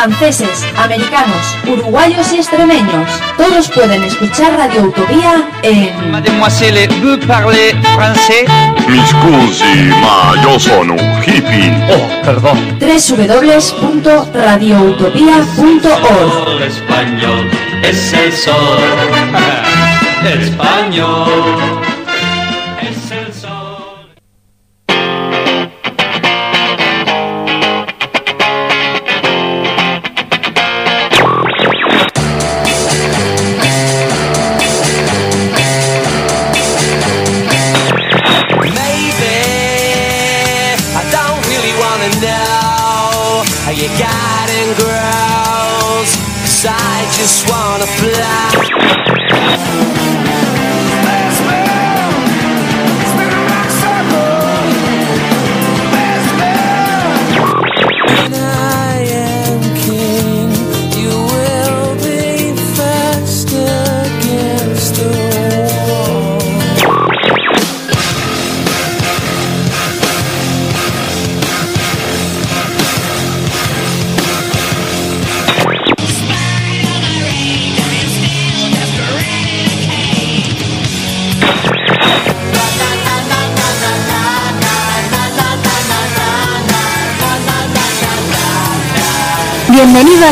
franceses, americanos, uruguayos y extremeños. Todos pueden escuchar Radio Utopía en... Mademoiselle, vous parlez français Mi scusi, ma yo sono hippie. Oh, perdón. www.radioutopía.org español es el sol. español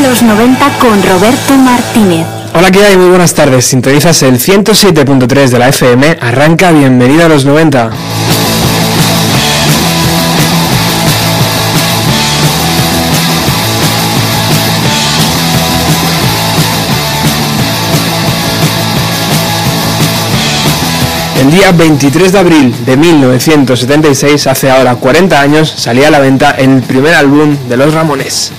los 90 con Roberto Martínez. Hola, ¿qué hay? Muy buenas tardes. Sintonizas el 107.3 de la FM. Arranca, bienvenido a los 90. El día 23 de abril de 1976, hace ahora 40 años, salía a la venta el primer álbum de Los Ramones.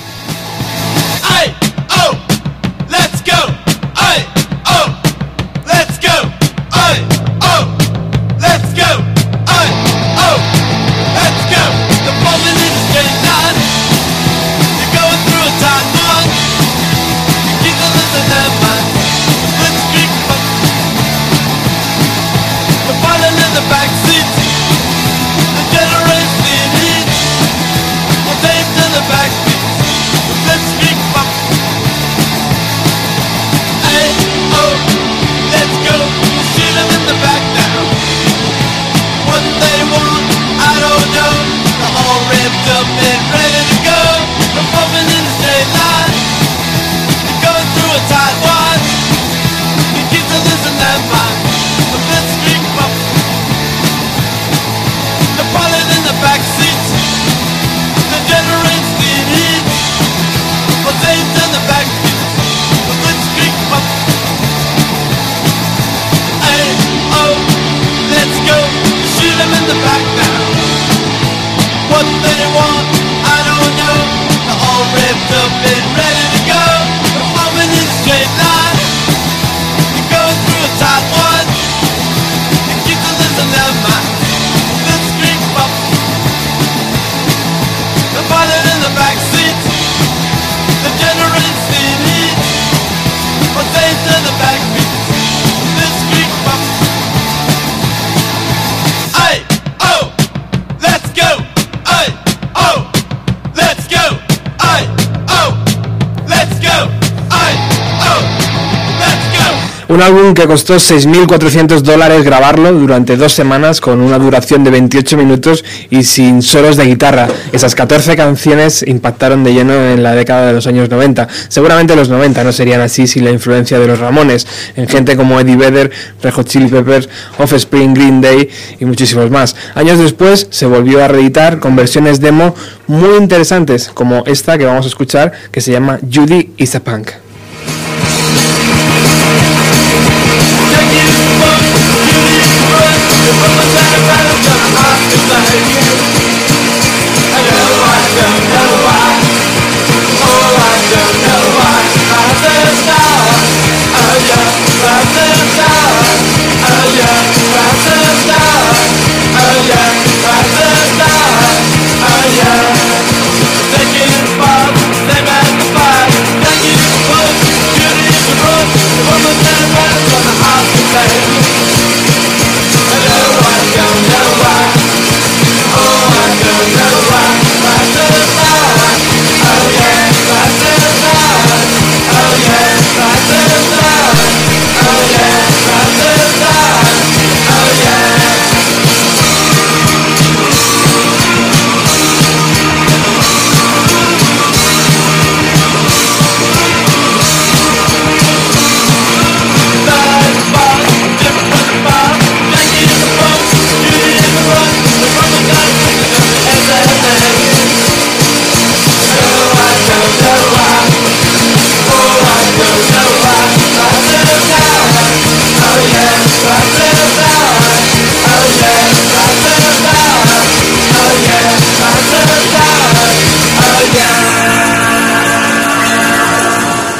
Que costó 6.400 dólares grabarlo durante dos semanas con una duración de 28 minutos y sin solos de guitarra. Esas 14 canciones impactaron de lleno en la década de los años 90. Seguramente los 90 no serían así sin la influencia de los Ramones, en gente como Eddie Vedder, Red Hot Chili Peppers, Offspring, Green Day y muchísimos más. Años después se volvió a reeditar con versiones demo muy interesantes como esta que vamos a escuchar que se llama Judy is a Punk.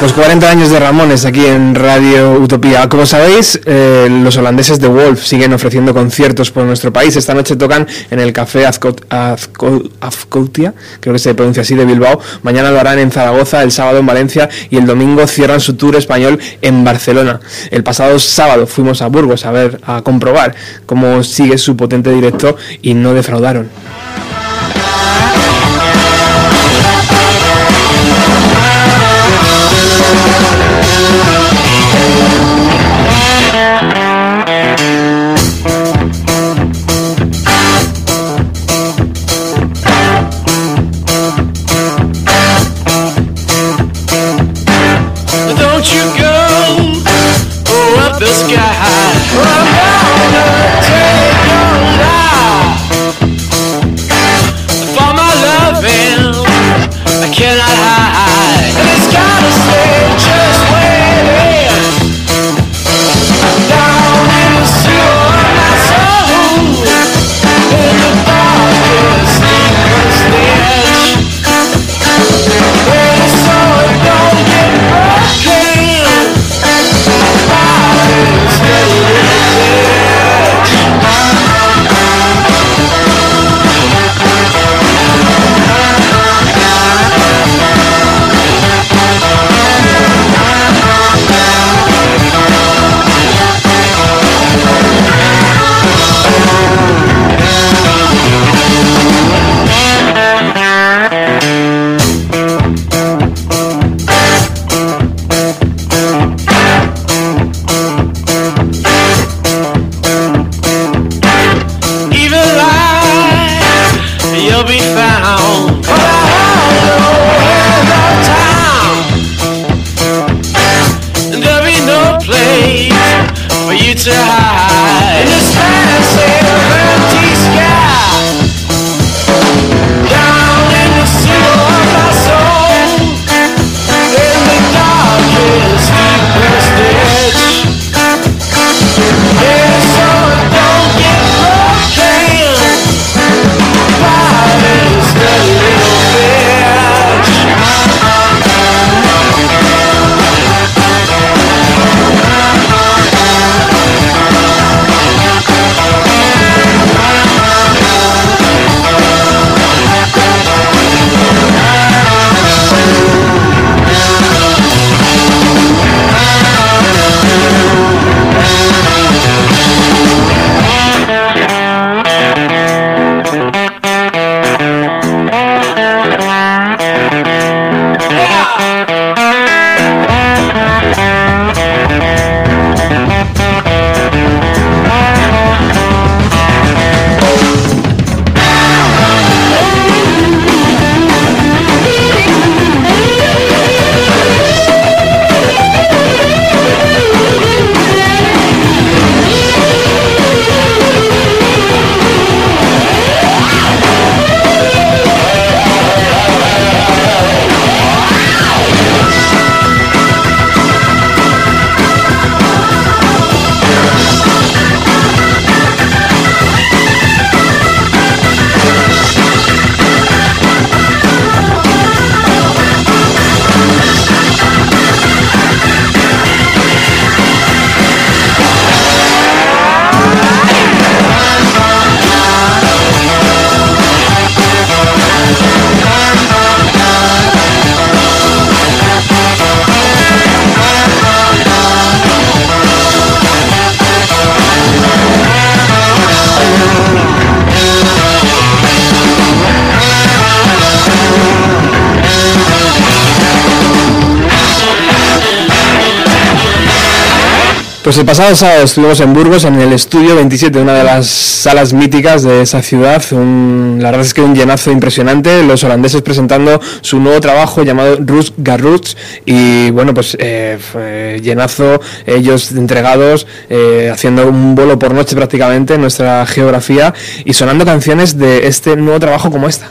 Pues 40 años de Ramones aquí en Radio Utopía. Como sabéis, eh, los holandeses de Wolf siguen ofreciendo conciertos por nuestro país. Esta noche tocan en el Café Azcot- Azco- Azcoitia, creo que se pronuncia así, de Bilbao. Mañana lo harán en Zaragoza, el sábado en Valencia y el domingo cierran su tour español en Barcelona. El pasado sábado fuimos a Burgos a ver, a comprobar cómo sigue su potente directo y no defraudaron. It's a high. Pues el pasado sábado estuvimos en Burgos, en el estudio 27, una de las salas míticas de esa ciudad. Un- la verdad es que un llenazo impresionante. Los holandeses presentando su nuevo trabajo llamado Rus Garroots. Y bueno, pues eh, llenazo, ellos entregados, eh, haciendo un vuelo por noche prácticamente en nuestra geografía y sonando canciones de este nuevo trabajo como esta.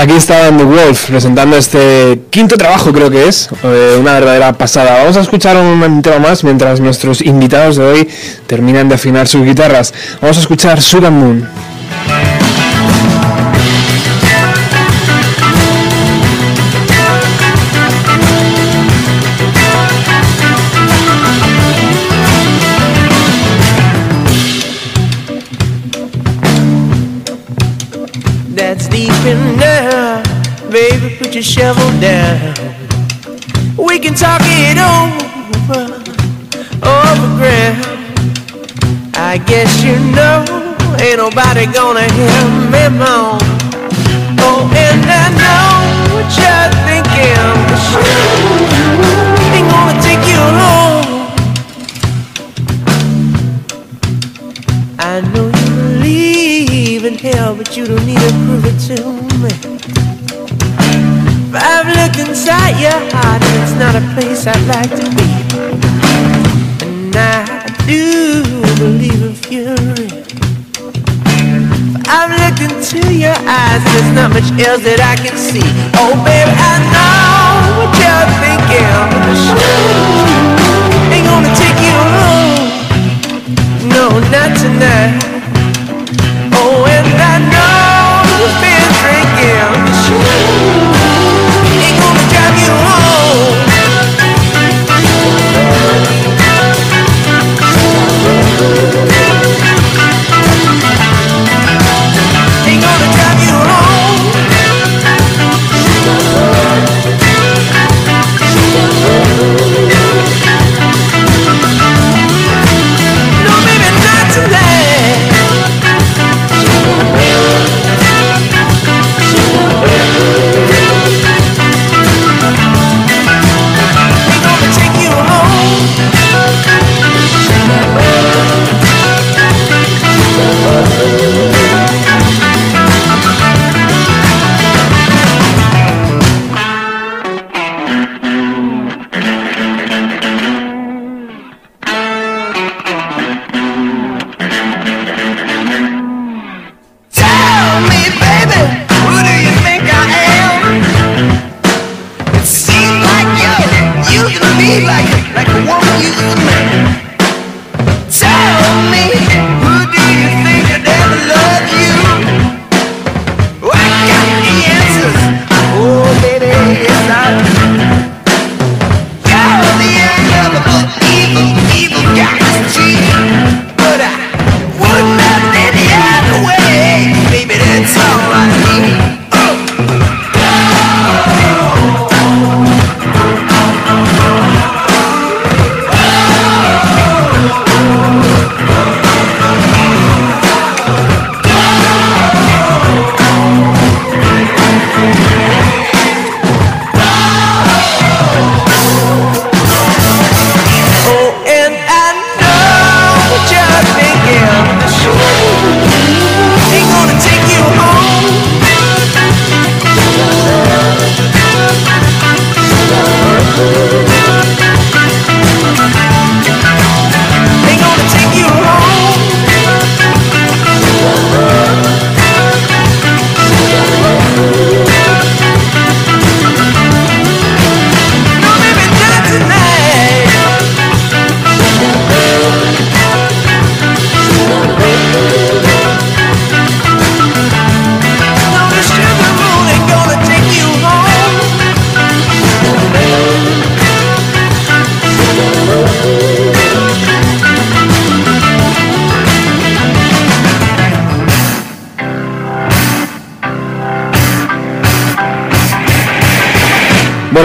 Pues aquí está The Wolf presentando este quinto trabajo, creo que es. Eh, una verdadera pasada. Vamos a escuchar un tema más mientras nuestros invitados de hoy terminan de afinar sus guitarras. Vamos a escuchar Sugar Moon. shovel down. We can talk it over, over ground. I guess you know, ain't nobody gonna hear me. Is that I can see. Oh, baby, I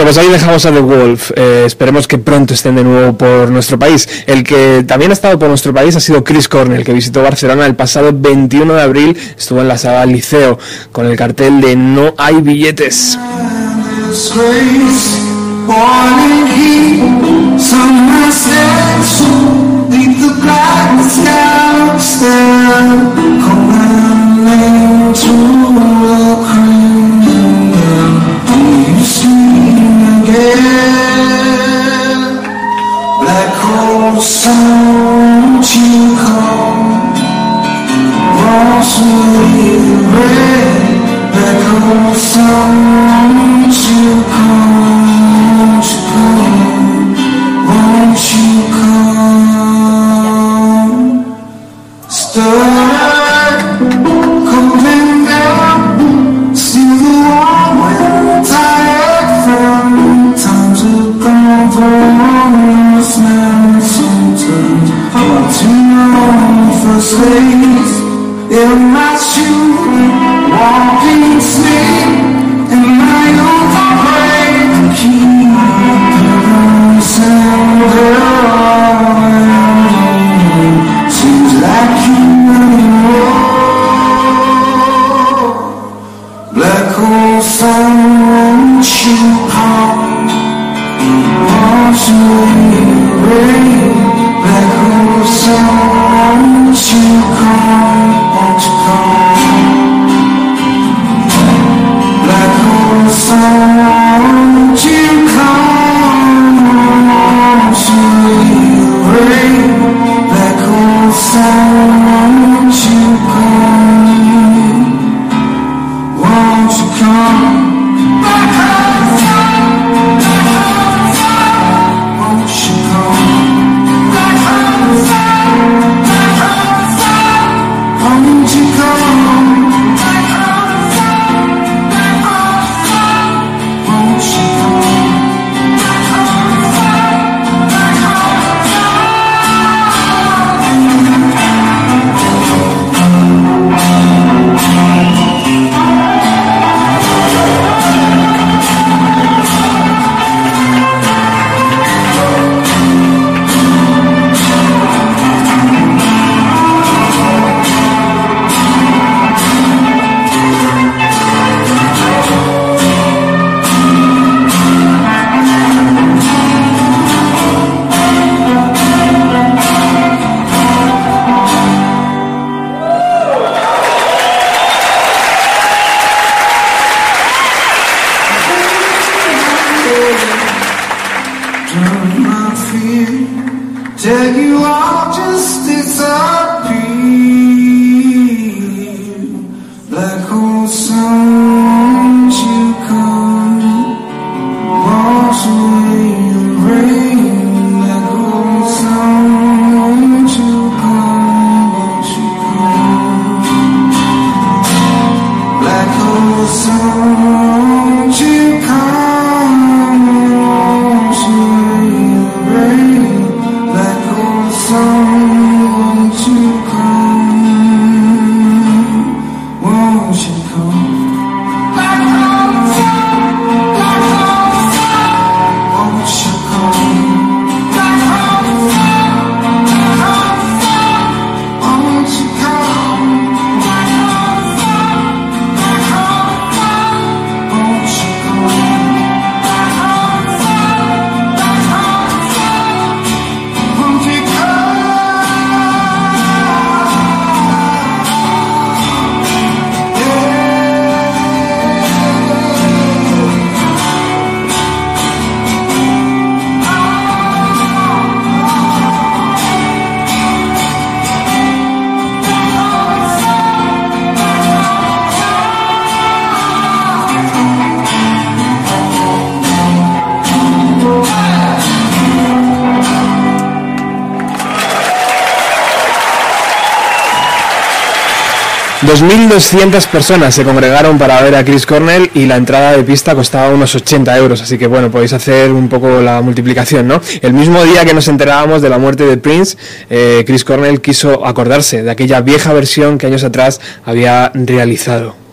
pues ahí dejamos a The Wolf. Eh, esperemos que pronto estén de nuevo por nuestro país. El que también ha estado por nuestro país ha sido Chris Cornell, que visitó Barcelona el pasado 21 de abril. Estuvo en la sala Liceo con el cartel de No hay billetes. trong chiều không có suy về về không sông chiều vez eu 2.200 personas se congregaron para ver a Chris Cornell y la entrada de pista costaba unos 80 euros, así que bueno, podéis hacer un poco la multiplicación, ¿no? El mismo día que nos enterábamos de la muerte de Prince, eh, Chris Cornell quiso acordarse de aquella vieja versión que años atrás había realizado.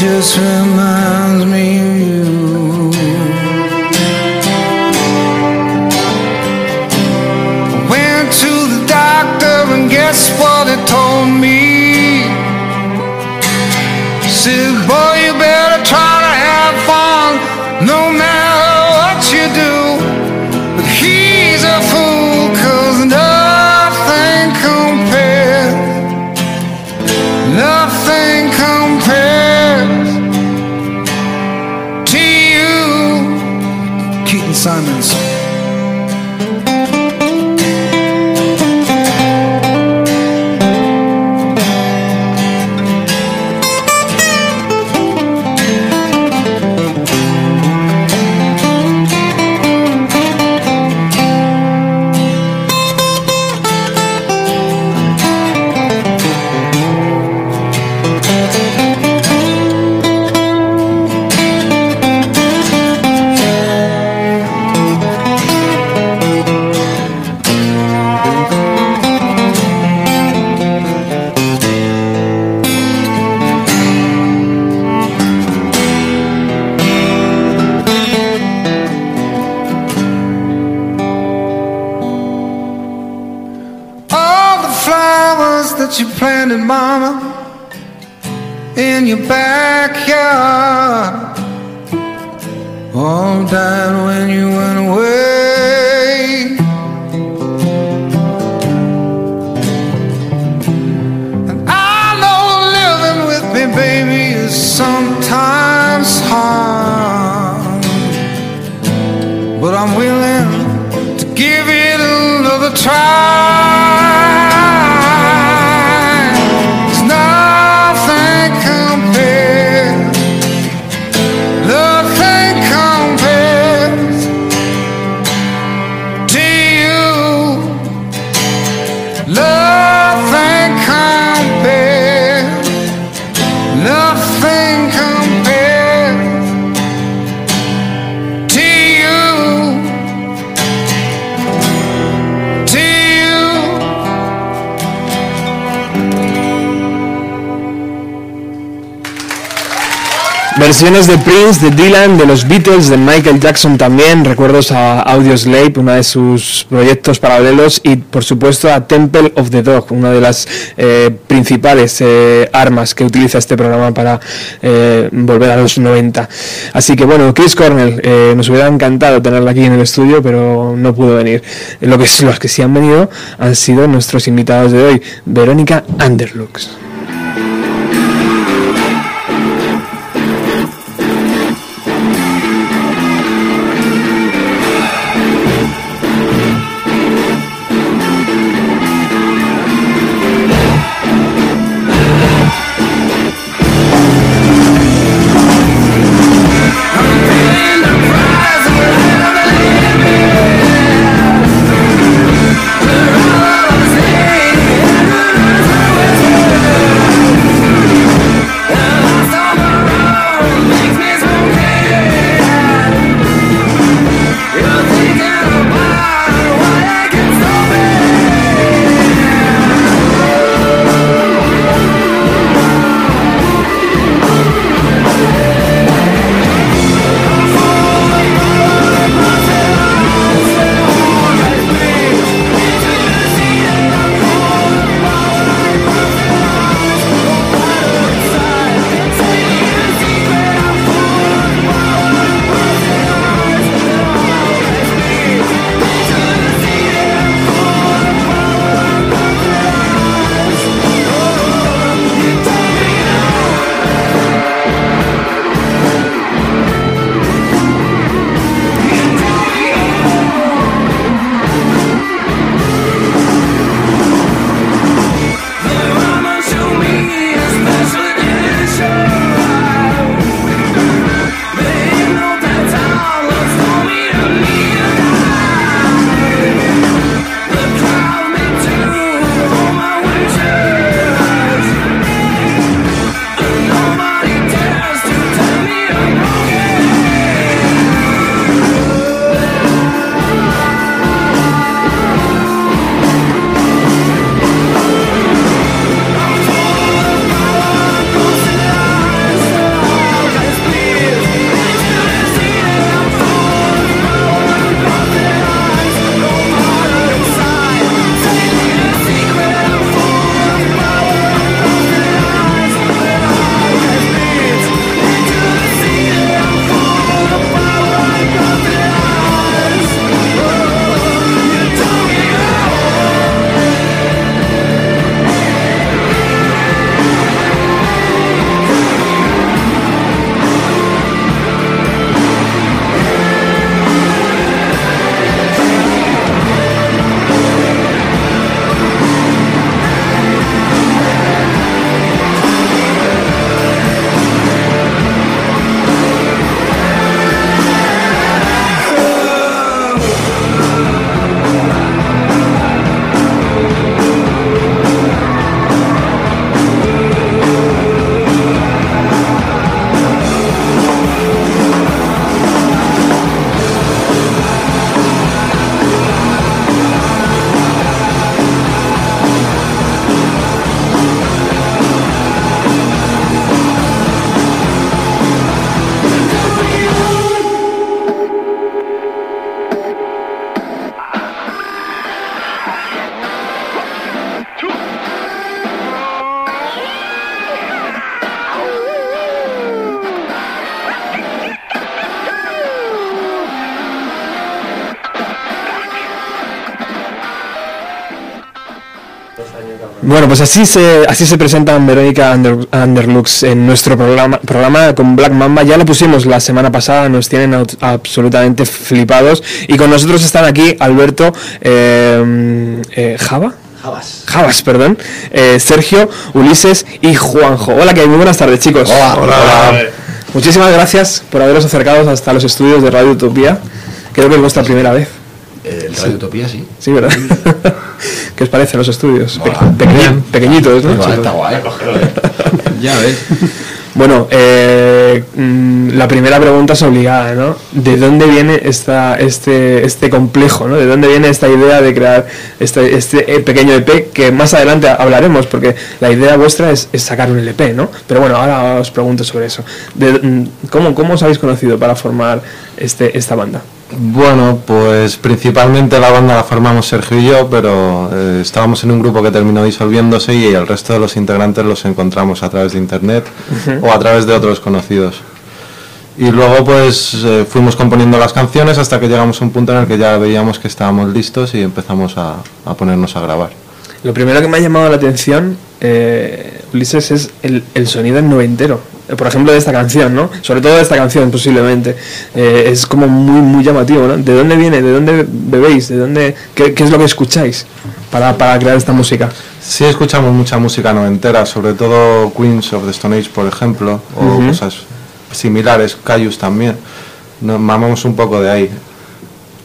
just remind canciones de Prince, de Dylan, de los Beatles, de Michael Jackson también, recuerdos a Audioslave, uno de sus proyectos paralelos, y por supuesto a Temple of the Dog, una de las eh, principales eh, armas que utiliza este programa para eh, volver a los 90. Así que bueno, Chris Cornell, eh, nos hubiera encantado tenerla aquí en el estudio, pero no pudo venir. Lo que, los que sí han venido han sido nuestros invitados de hoy, Verónica Anderlux. Pues así se, así se presentan Verónica Under- Underlux en nuestro programa, programa con Black Mamba. Ya lo pusimos la semana pasada, nos tienen aut- absolutamente flipados. Y con nosotros están aquí Alberto eh, eh, Java. Javas. Javas, perdón. eh, Sergio, Ulises y Juanjo. Hola, que hay muy buenas tardes, chicos. Hola. Muchísimas gracias por haberos acercado hasta los estudios de Radio Utopía. Creo que es vuestra primera vez. El Radio Utopía, sí. Sí, ¿verdad? ¿Qué os parece los estudios? Pe- pequeñitos, ¿no? Está guay. Ya ves. Bueno, eh, mm, la primera pregunta es obligada, ¿no? ¿De dónde viene esta, este, este complejo, ¿no? ¿De dónde viene esta idea de crear este, este eh, pequeño EP que más adelante hablaremos? Porque la idea vuestra es, es sacar un LP, ¿no? Pero bueno, ahora os pregunto sobre eso. De- mm, ¿cómo, ¿Cómo os habéis conocido para formar este, esta banda? Bueno, pues principalmente la banda la formamos Sergio y yo, pero eh, estábamos en un grupo que terminó disolviéndose y el resto de los integrantes los encontramos a través de internet o a través de otros conocidos. Y luego pues eh, fuimos componiendo las canciones hasta que llegamos a un punto en el que ya veíamos que estábamos listos y empezamos a, a ponernos a grabar. Lo primero que me ha llamado la atención, eh, Ulises, es el, el sonido en noventero. Eh, Por ejemplo, de esta canción, ¿no? Sobre todo de esta canción, posiblemente. Eh, es como muy, muy llamativo, ¿no? ¿De dónde viene? ¿De dónde bebéis? ¿De dónde, qué, qué es lo que escucháis para, para crear esta música? Sí escuchamos mucha música noventera, sobre todo Queens of the Stone Age, por ejemplo, o cosas similares, Cayus también. Nos mamamos un poco de ahí.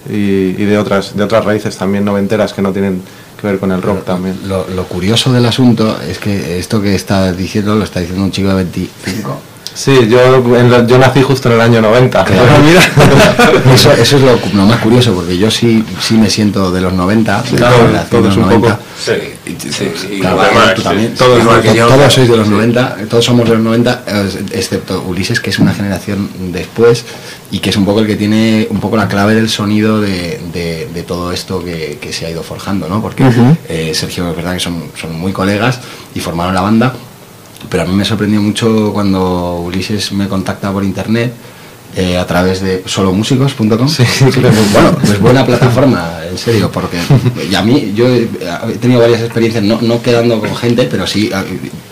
Y, y de otras de otras raíces también noventeras que no tienen que ver con el rock también. Lo, lo curioso del asunto es que esto que está diciendo lo está diciendo un chico de 25. Sí, yo, en lo- yo nací justo en el año 90. Eso, eso es lo, lo más curioso, porque yo sí, sí me siento de los 90, de la Claro, generación de todos un 90. poco. Sí, claro, tú también. Todos yo, sois de los Sí. 90, todos somos de los 90, eh, excepto Ulises, que es una generación después y que es un poco el que tiene un poco la clave del sonido de, de- de todo esto que, que se ha ido forjando, ¿no? Porque eh, Sergio, es verdad que son, son muy colegas y formaron la banda, pero a mí me sorprendió mucho cuando Ulises me contacta por internet eh, a través de solomúsicos.com. bueno, es buena plataforma, en serio, porque y a mí yo he tenido varias experiencias, no, no quedando con gente, pero sí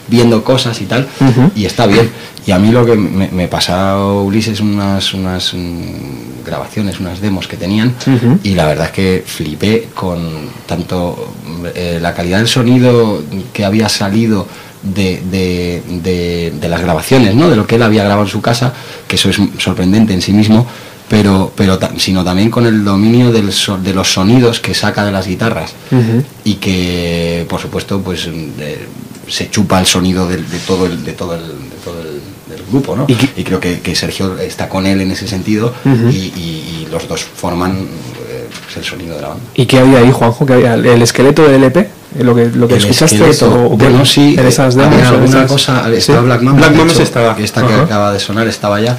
viendo cosas y tal, y está bien. Y a mí lo que me, me pasó Ulises unas, unas mm, grabaciones, unas demos que tenían, y la verdad es que flipé con tanto eh, la calidad del sonido que había salido de, de- de- de las grabaciones, ¿no? de lo que él había grabado en su casa, que eso es sorprendente en sí mismo, pero, pero sino también con el dominio del so- de los sonidos que saca de las guitarras y que por supuesto pues de- se chupa el sonido de, todo el de todo el, de todo el- del grupo ¿no? ¿Y creo que, que Sergio está con él en ese sentido y- y los dos forman pues, el sonido de la banda ¿Y qué había ahí, Juanjo? ¿Qué había? ¿El esqueleto del LP? ¿Lo que, lo que El escuchaste? esqueleto, o- bueno sí ¿En esas en alguna cosa ¿Sí? estaba Black Mamba Black Mamba hecho, estaba. esta que Ajá. acaba de sonar estaba ya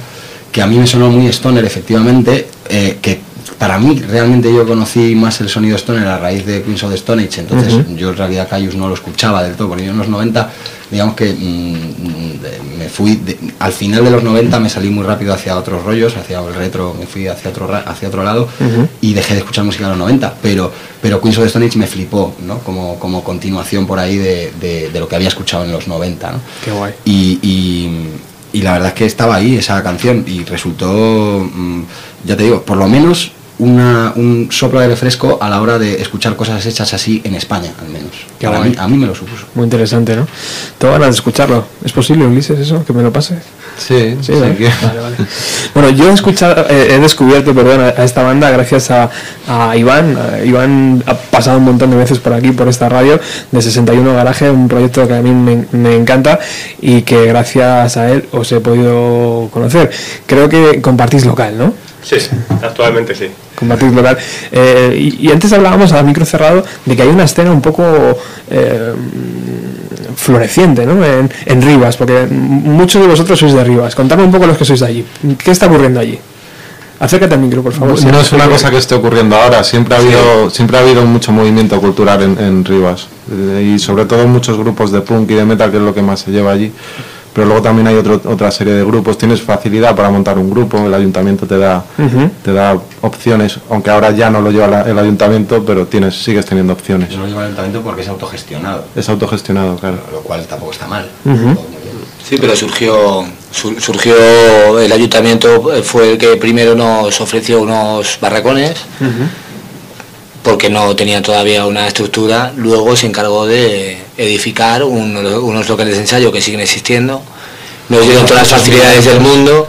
que a mí me sonó muy stoner efectivamente eh, que para mí realmente yo conocí más el sonido stoner a raíz de Queens of the Stone Age entonces yo en realidad Cayus no lo escuchaba del todo porque yo en los 90 digamos que mm, me fui de- al final de los 90 me salí muy rápido hacia otros rollos hacia el retro me fui hacia otro hacia otro lado y dejé de escuchar música de los 90 pero pero Queens of the Stone Age me flipó ¿no? como, como continuación por ahí de, de- de lo que había escuchado en los 90 ¿no? Qué guay. y, y- y la verdad es que estaba ahí esa canción y resultó, mm, ya te digo, por lo menos una, un soplo de refresco a la hora de escuchar cosas hechas así en España, al menos. Qué Para guay. mí, a mí me lo supuso. Muy interesante, ¿no? Tengo ganas de escucharlo. ¿Es posible, Ulises, eso? ¿Que me lo pase? Sí, Sí, que- Vale, vale. Bueno, yo he escuchado, eh, he descubierto, perdón, a, a esta banda gracias a, a Iván. A Iván ha pasado un montón de veces por aquí, por esta radio, de 61 Garaje, un proyecto que a mí me, me encanta y que gracias a él os he podido conocer. Creo que compartís local, ¿no? Sí, actualmente sí. Compartís local. Eh, y, y antes hablábamos a micro cerrado de que hay una escena un poco eh, floreciente ¿no? en, en Rivas, porque muchos de vosotros sois de Rivas. Contadme un poco los que sois de allí. ¿Qué está ocurriendo allí? Acércate al micro, por favor. No es una cosa que esté ocurriendo ahora, siempre ha habido, siempre ha habido mucho movimiento cultural en, en Rivas eh, y sobre todo muchos grupos de punk y de metal que es lo que más se lleva allí. Pero luego también hay otro- otra serie de grupos. Tienes facilidad para montar un grupo, el ayuntamiento te da, te da opciones, aunque ahora ya no lo lleva la- el ayuntamiento, pero tienes, sigues teniendo opciones. Yo lo llevo al ayuntamiento porque es autogestionado, Es autogestionado, claro. lo cual tampoco está mal. Sí, pero surgió, sur- surgió el ayuntamiento, eh, fue el que primero nos ofreció unos barracones, porque no tenían todavía una estructura, luego se encargó de edificar un- unos locales de ensayo que siguen existiendo, nos dieron todas las facilidades del mundo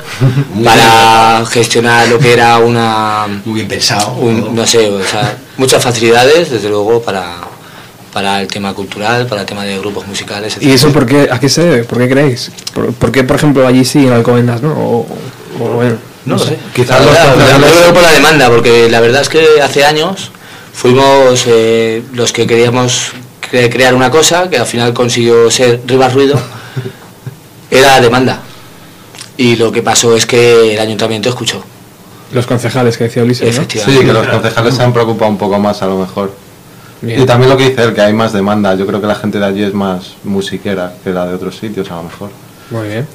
para gestionar lo que era una... Muy bien pensado. no sé, o sea, muchas facilidades, desde luego, para, para el tema cultural, para el tema de grupos musicales, ¿Y eso por qué, a qué se debe? ¿Por qué creéis? ¿Por, por qué, por ejemplo, allí sí en Alcobendas, no? O, o bueno, No sé. Quizás por la demanda, porque la verdad es que hace años fuimos eh, los que queríamos crear una cosa que al final consiguió ser Rivas Ruido, era demanda. Y lo que pasó es que el ayuntamiento escuchó. Los concejales que decía Ulises, ¿no? Sí, que los concejales se han preocupado un poco más a lo mejor. Bien. Y también lo que dice él, que hay más demanda. Yo creo que la gente de allí es más musiquera que la de otros sitios, a lo mejor. Muy bien.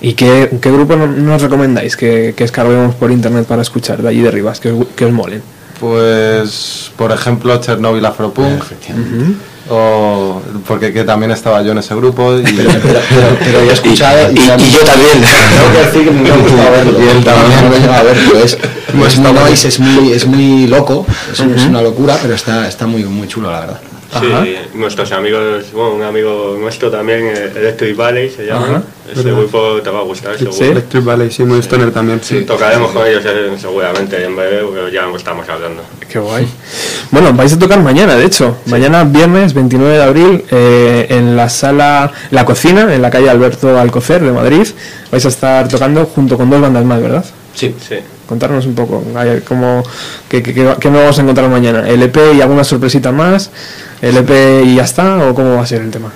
¿Y qué, qué grupo no- nos recomendáis que, que escarguemos por internet para escuchar de allí de Rivas, que os, que os molen? Pues, por ejemplo, Chernobyl Afropunk. O porque que también estaba yo en ese grupo y, pero yo he escuchado y, y yo también. Tengo que decir que me ha gustado verlo. Y él también. No, he llegado a verlo, es, Hemos es muy noise, es muy, es muy loco, es, un- es una locura, pero está, está muy, muy chulo, la verdad. Sí, nuestros amigos, bueno, un amigo nuestro también, eh, Electric Valley se llama. Ese grupo te va a gustar, seguro. Electric Valley, sí, muy stoner también. Sí. Tocaremos con ellos eh, seguramente en breve, pero ya estamos hablando. Qué guay. Bueno, vais a tocar mañana, de hecho. Mañana, viernes 29 de abril, eh, en la sala La Cocina, en la calle Alberto Alcocer de Madrid. Vais a estar tocando junto con dos bandas más, ¿verdad? Sí. Sí. Contarnos un poco, a ver, cómo, qué, qué, qué- qué nos vamos a encontrar mañana. ¿El EP y alguna sorpresita más? ¿El EP y ya está? ¿O cómo va a ser el tema?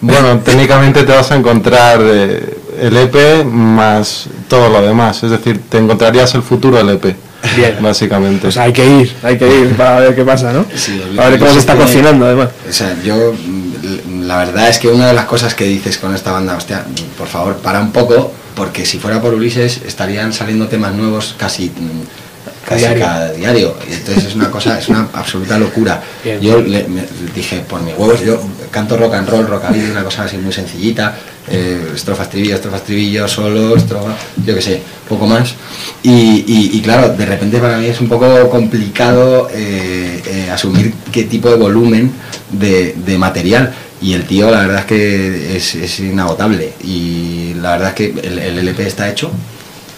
Bueno, técnicamente te vas a encontrar eh, el EP más todo lo demás. Es decir, te encontrarías el futuro del EP. Bien. Básicamente. Pues hay que ir, hay que ir para ver qué pasa, ¿no? Sí, a ver cómo se está tiene- cocinando, además. O sea, yo, mm, la verdad es que una de las cosas que dices con esta banda, hostia, por favor, para un poco, porque si fuera por Ulises estarían saliendo temas nuevos casi, mm, casi Diario. cada diario. Y entonces es una cosa, es una absoluta locura. Bien. Yo le, me- dije, por mis huevos, yo canto rock and roll, rockabilly, una cosa así muy sencillita, eh, estrofas, tribillos, estrofas, tribillos, solo, estrofa, yo qué sé, poco más. Y, y- y claro, de repente para mí es un poco complicado eh, eh, asumir qué tipo de volumen de, de material. Y el tío, la verdad es que es, es inagotable. Y la verdad es que el, el LP está hecho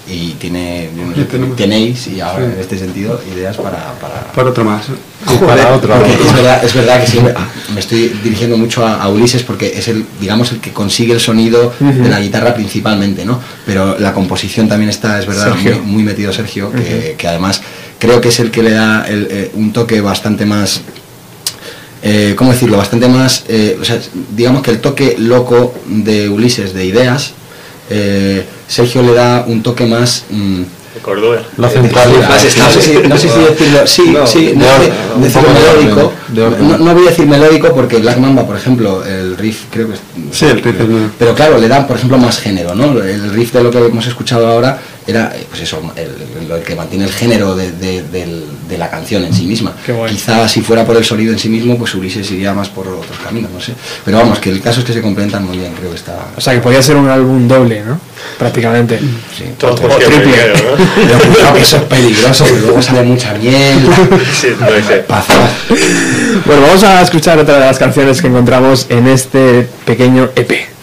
y tiene, yo no sé, Ya tenemos. tenéis, y ahora Sí. en este sentido, ideas para, para, Para otro más. para otro. es verdad, es verdad que siempre me estoy dirigiendo mucho a, a Ulises porque es el, digamos, el que consigue el sonido de la guitarra principalmente, ¿no? Pero la composición también está, es verdad, muy, metido Sergio, que, que además creo que es el que le da el, eh, un toque bastante más eh, ¿cómo decirlo? Bastante más, eh, o sea, digamos que el toque loco de Ulises, de ideas, eh, Sergio le da un toque más... mm, De Cordura. Lo centraliza. no sé si, no sé si decirlo, sí, No, sí, no, un decirlo melódico. No, no voy a decir melódico porque Black Mamba, por ejemplo, el riff creo que es, Sí, el riff es muy- pero claro, le dan, por ejemplo, más género, ¿no? El riff de lo que hemos escuchado ahora era, pues eso, el, el que mantiene el género de, de- la canción en sí misma. Qué guay. Quizá si fuera por el sonido en sí mismo, pues Ulises iría más por otros caminos, no sé. Pero vamos, que el caso es que se complementan muy bien, creo que está... O sea, que podría ser un álbum doble, ¿no? Prácticamente. Sí. Todo por triple. dinero, ¿no? Que eso es peligroso, porque luego sale mucha miel. Sí. Bueno, vamos a escuchar otra de las canciones que encontramos en este pequeño EP.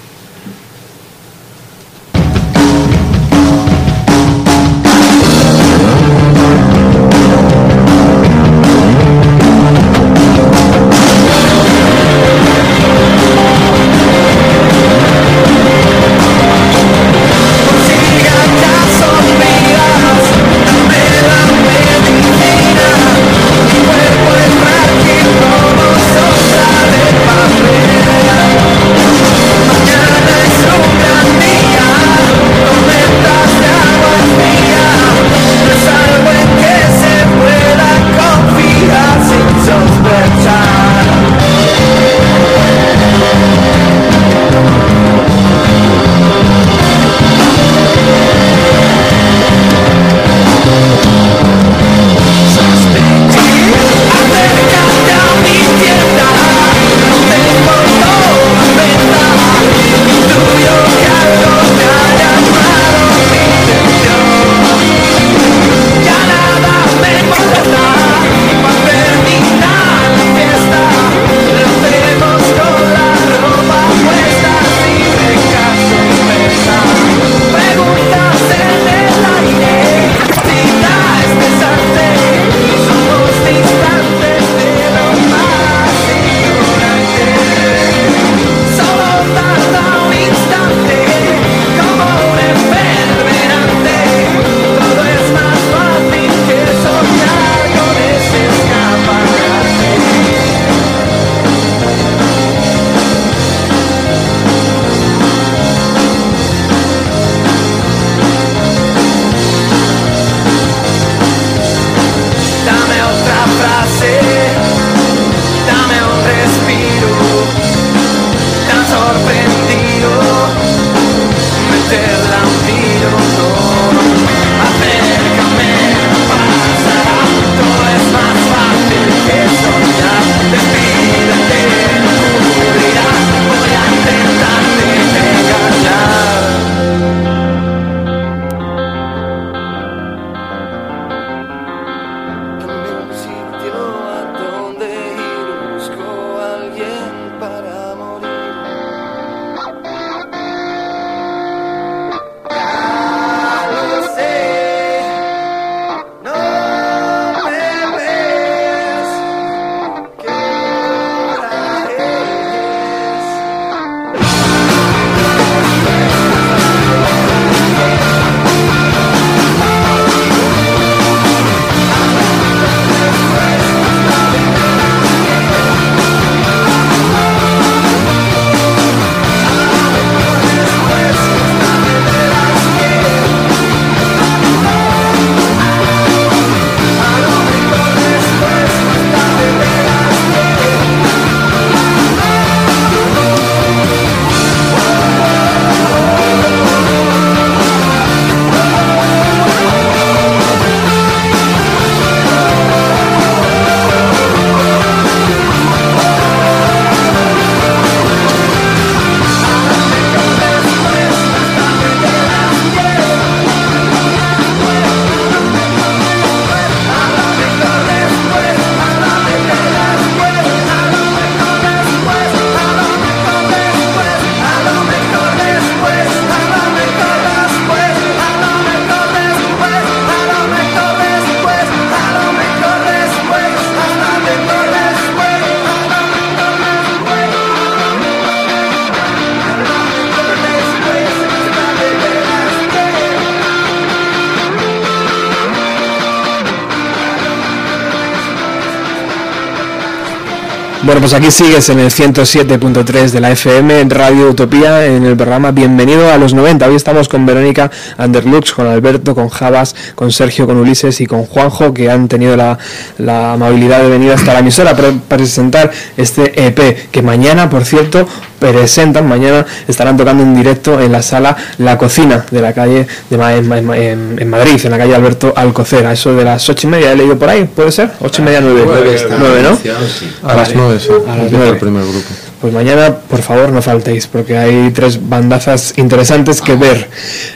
Bueno, pues aquí sigues en el 107.3 de la FM en Radio Utopía en el programa Bienvenido a los 90. Hoy estamos con Verónica Anderlux, con Alberto, con Javas, con Sergio, con Ulises y con Juanjo que han tenido la, la amabilidad de venir hasta la emisora para presentar este EP que mañana, por cierto, presentan, mañana estarán tocando en directo en la sala La Cocina de la calle de Ma- en, Ma- en- en Madrid, en la calle Alberto Alcocer, a eso de las ocho y media, he leído por ahí, ¿puede ser? Ocho y media, nueve. Nueve Nueve, ¿no? A las nueve, sí. A las nueve. el primer grupo. Pues mañana, por favor, no faltéis, porque hay tres bandazas interesantes que ver.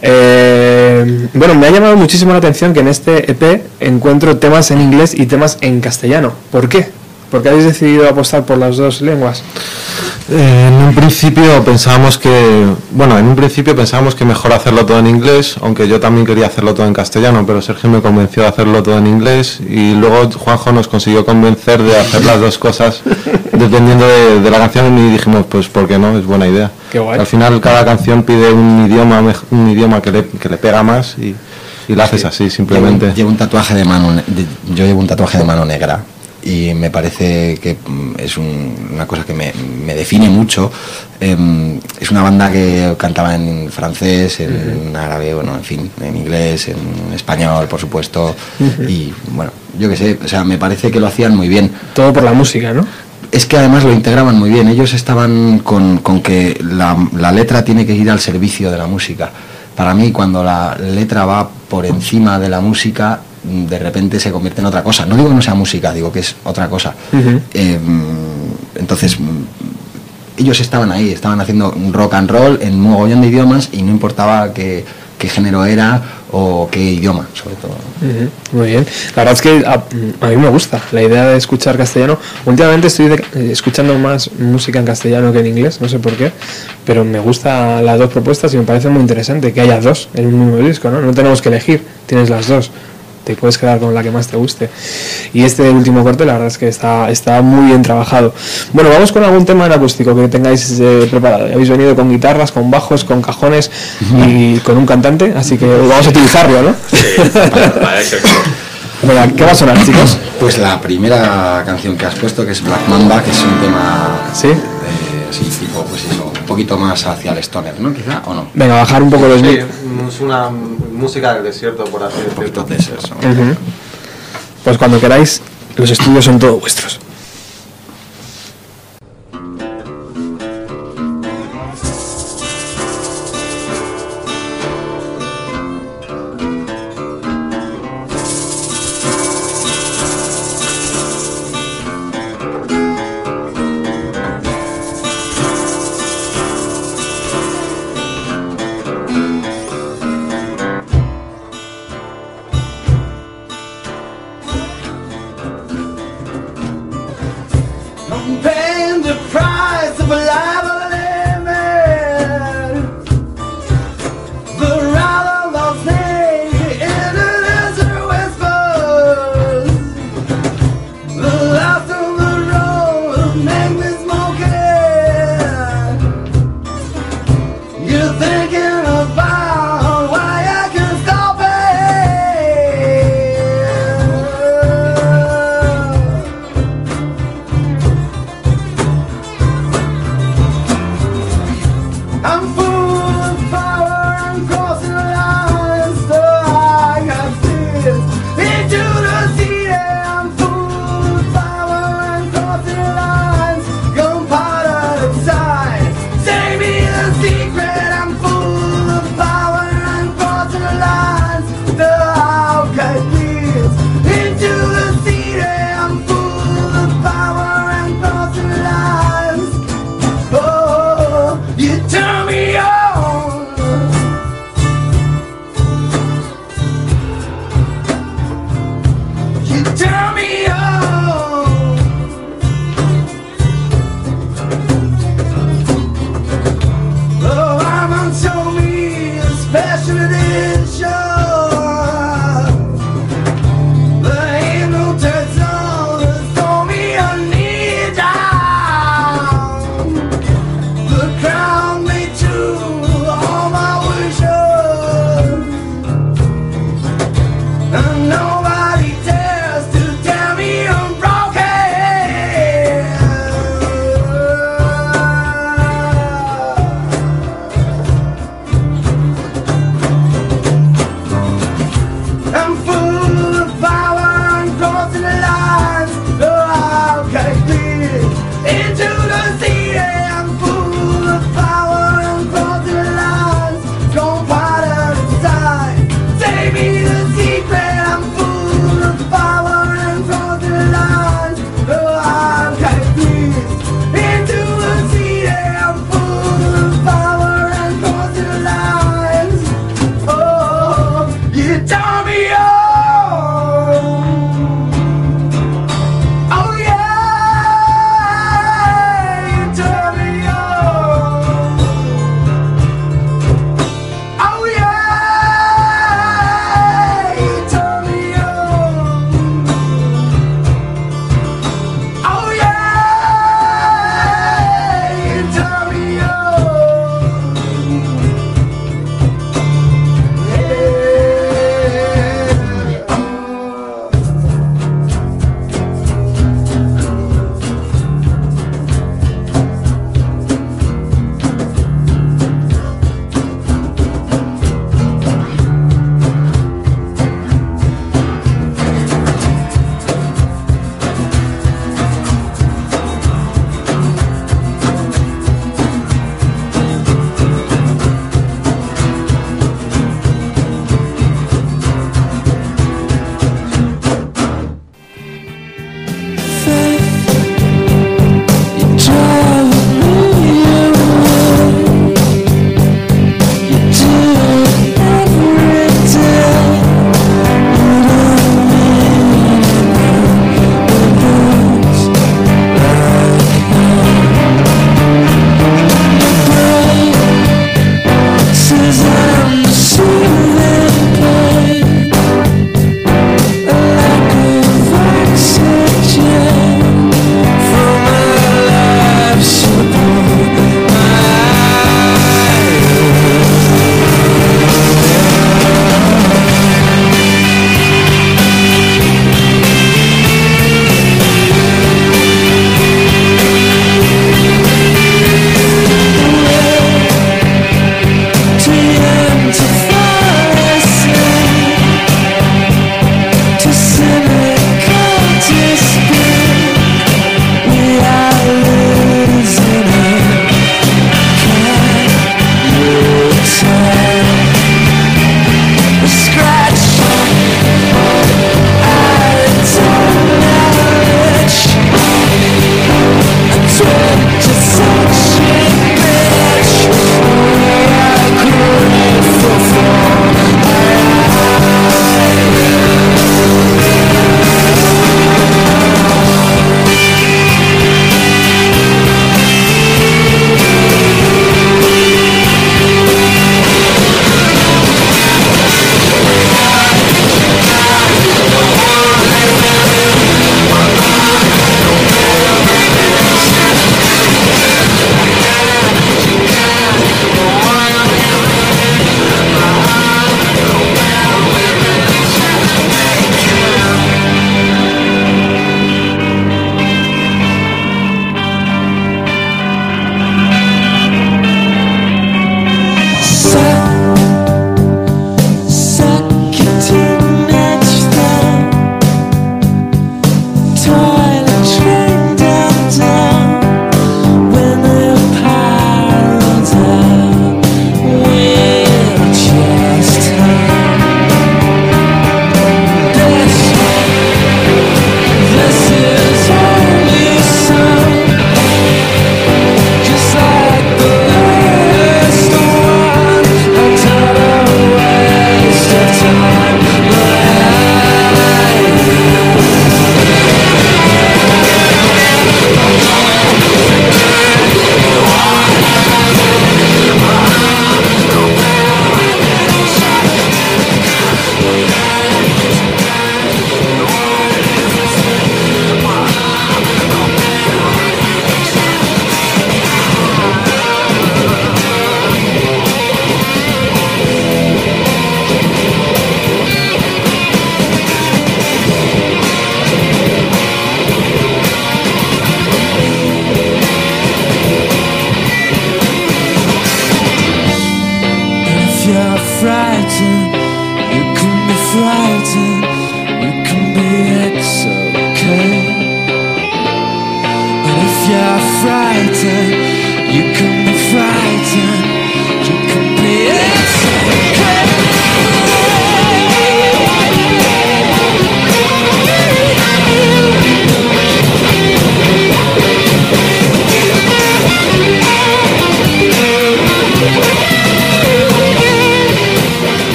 Eh, bueno, me ha llamado muchísimo la atención que en este EP encuentro temas en inglés y temas en castellano. ¿Por qué? ¿Por qué habéis decidido apostar por las dos lenguas? Eh, en un principio pensábamos que, bueno, en un principio pensábamos que mejor hacerlo todo en inglés, aunque yo también quería hacerlo todo en castellano, pero Sergio me convenció de hacerlo todo en inglés y luego Juanjo nos consiguió convencer de hacer las dos cosas dependiendo de, de la canción y dijimos, pues, ¿por qué no? Es buena idea. Qué guay. Al final cada canción pide un idioma, un idioma que le, que le pega más y, y lo haces así, simplemente. Llevo, llevo un tatuaje de mano, ne- de- yo llevo un tatuaje de mano negra y me parece que mm, es un- una cosa que me, me define mucho. Em, es una banda que cantaba en francés, en árabe, bueno, en fin, en inglés, en español, por supuesto. Ujú. Y bueno, yo qué sé, o sea, me parece que lo hacían muy bien. Todo por la música, ¿no? Es que además lo integraban muy bien. Ellos estaban con, con que la, la letra tiene que ir al servicio de la música. Para mí, cuando la letra va por encima de la música, de repente se convierte en otra cosa. No digo que no sea música, digo que es otra cosa. Eh, entonces, mm, ellos estaban ahí, estaban haciendo rock and roll en un mogollón de idiomas y no importaba qué, qué género era o qué idioma, sobre todo. Muy bien. La verdad es que a, a mí me gusta la idea de escuchar castellano. Últimamente estoy de- eh, escuchando más música en castellano que en inglés, no sé por qué, pero me gustan las dos propuestas y me parece muy interesante que haya dos en un mismo disco, ¿no? No tenemos que elegir, tienes las dos. Te puedes quedar con la que más te guste. Y este último corte, la verdad es que está, está muy bien trabajado. Bueno, vamos con algún tema en acústico que tengáis eh, preparado. Ya habéis venido con guitarras, con bajos, con cajones y con un cantante, así que vamos a utilizarlo, ¿no? Para eso Venga, ¿qué va a sonar, chicos? Pues la primera canción que has puesto, que es Black Mamba, que es un tema ¿Sí? Así tipo, pues eso, un poquito más hacia el stoner, ¿no? Quizá, o no. Venga, bajar un poco los Sí, es una música del desierto, por así decirlo. Ujú. Pues cuando queráis, los estudios son todos vuestros.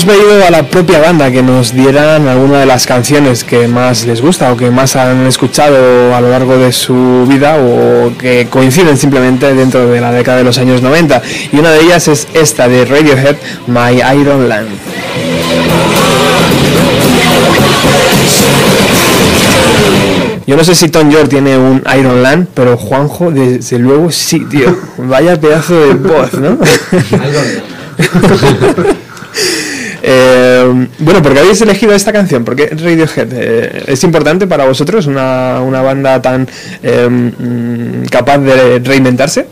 Hemos pedido a la propia banda que nos dieran alguna de las canciones que más les gusta o que más han escuchado a lo largo de su vida o que coinciden simplemente dentro de la década de los años 90. Y una de ellas es esta de Radiohead, My Iron Land. Yo no sé si Tom York tiene un Iron Land, pero Juanjo, desde luego sí, tío. Vaya pedazo de voz, ¿no? Eh, bueno, ¿por qué habéis elegido esta canción? ¿Por qué Radiohead? Eh, ¿Es importante para vosotros una, una banda tan eh, mm, capaz de reinventarse?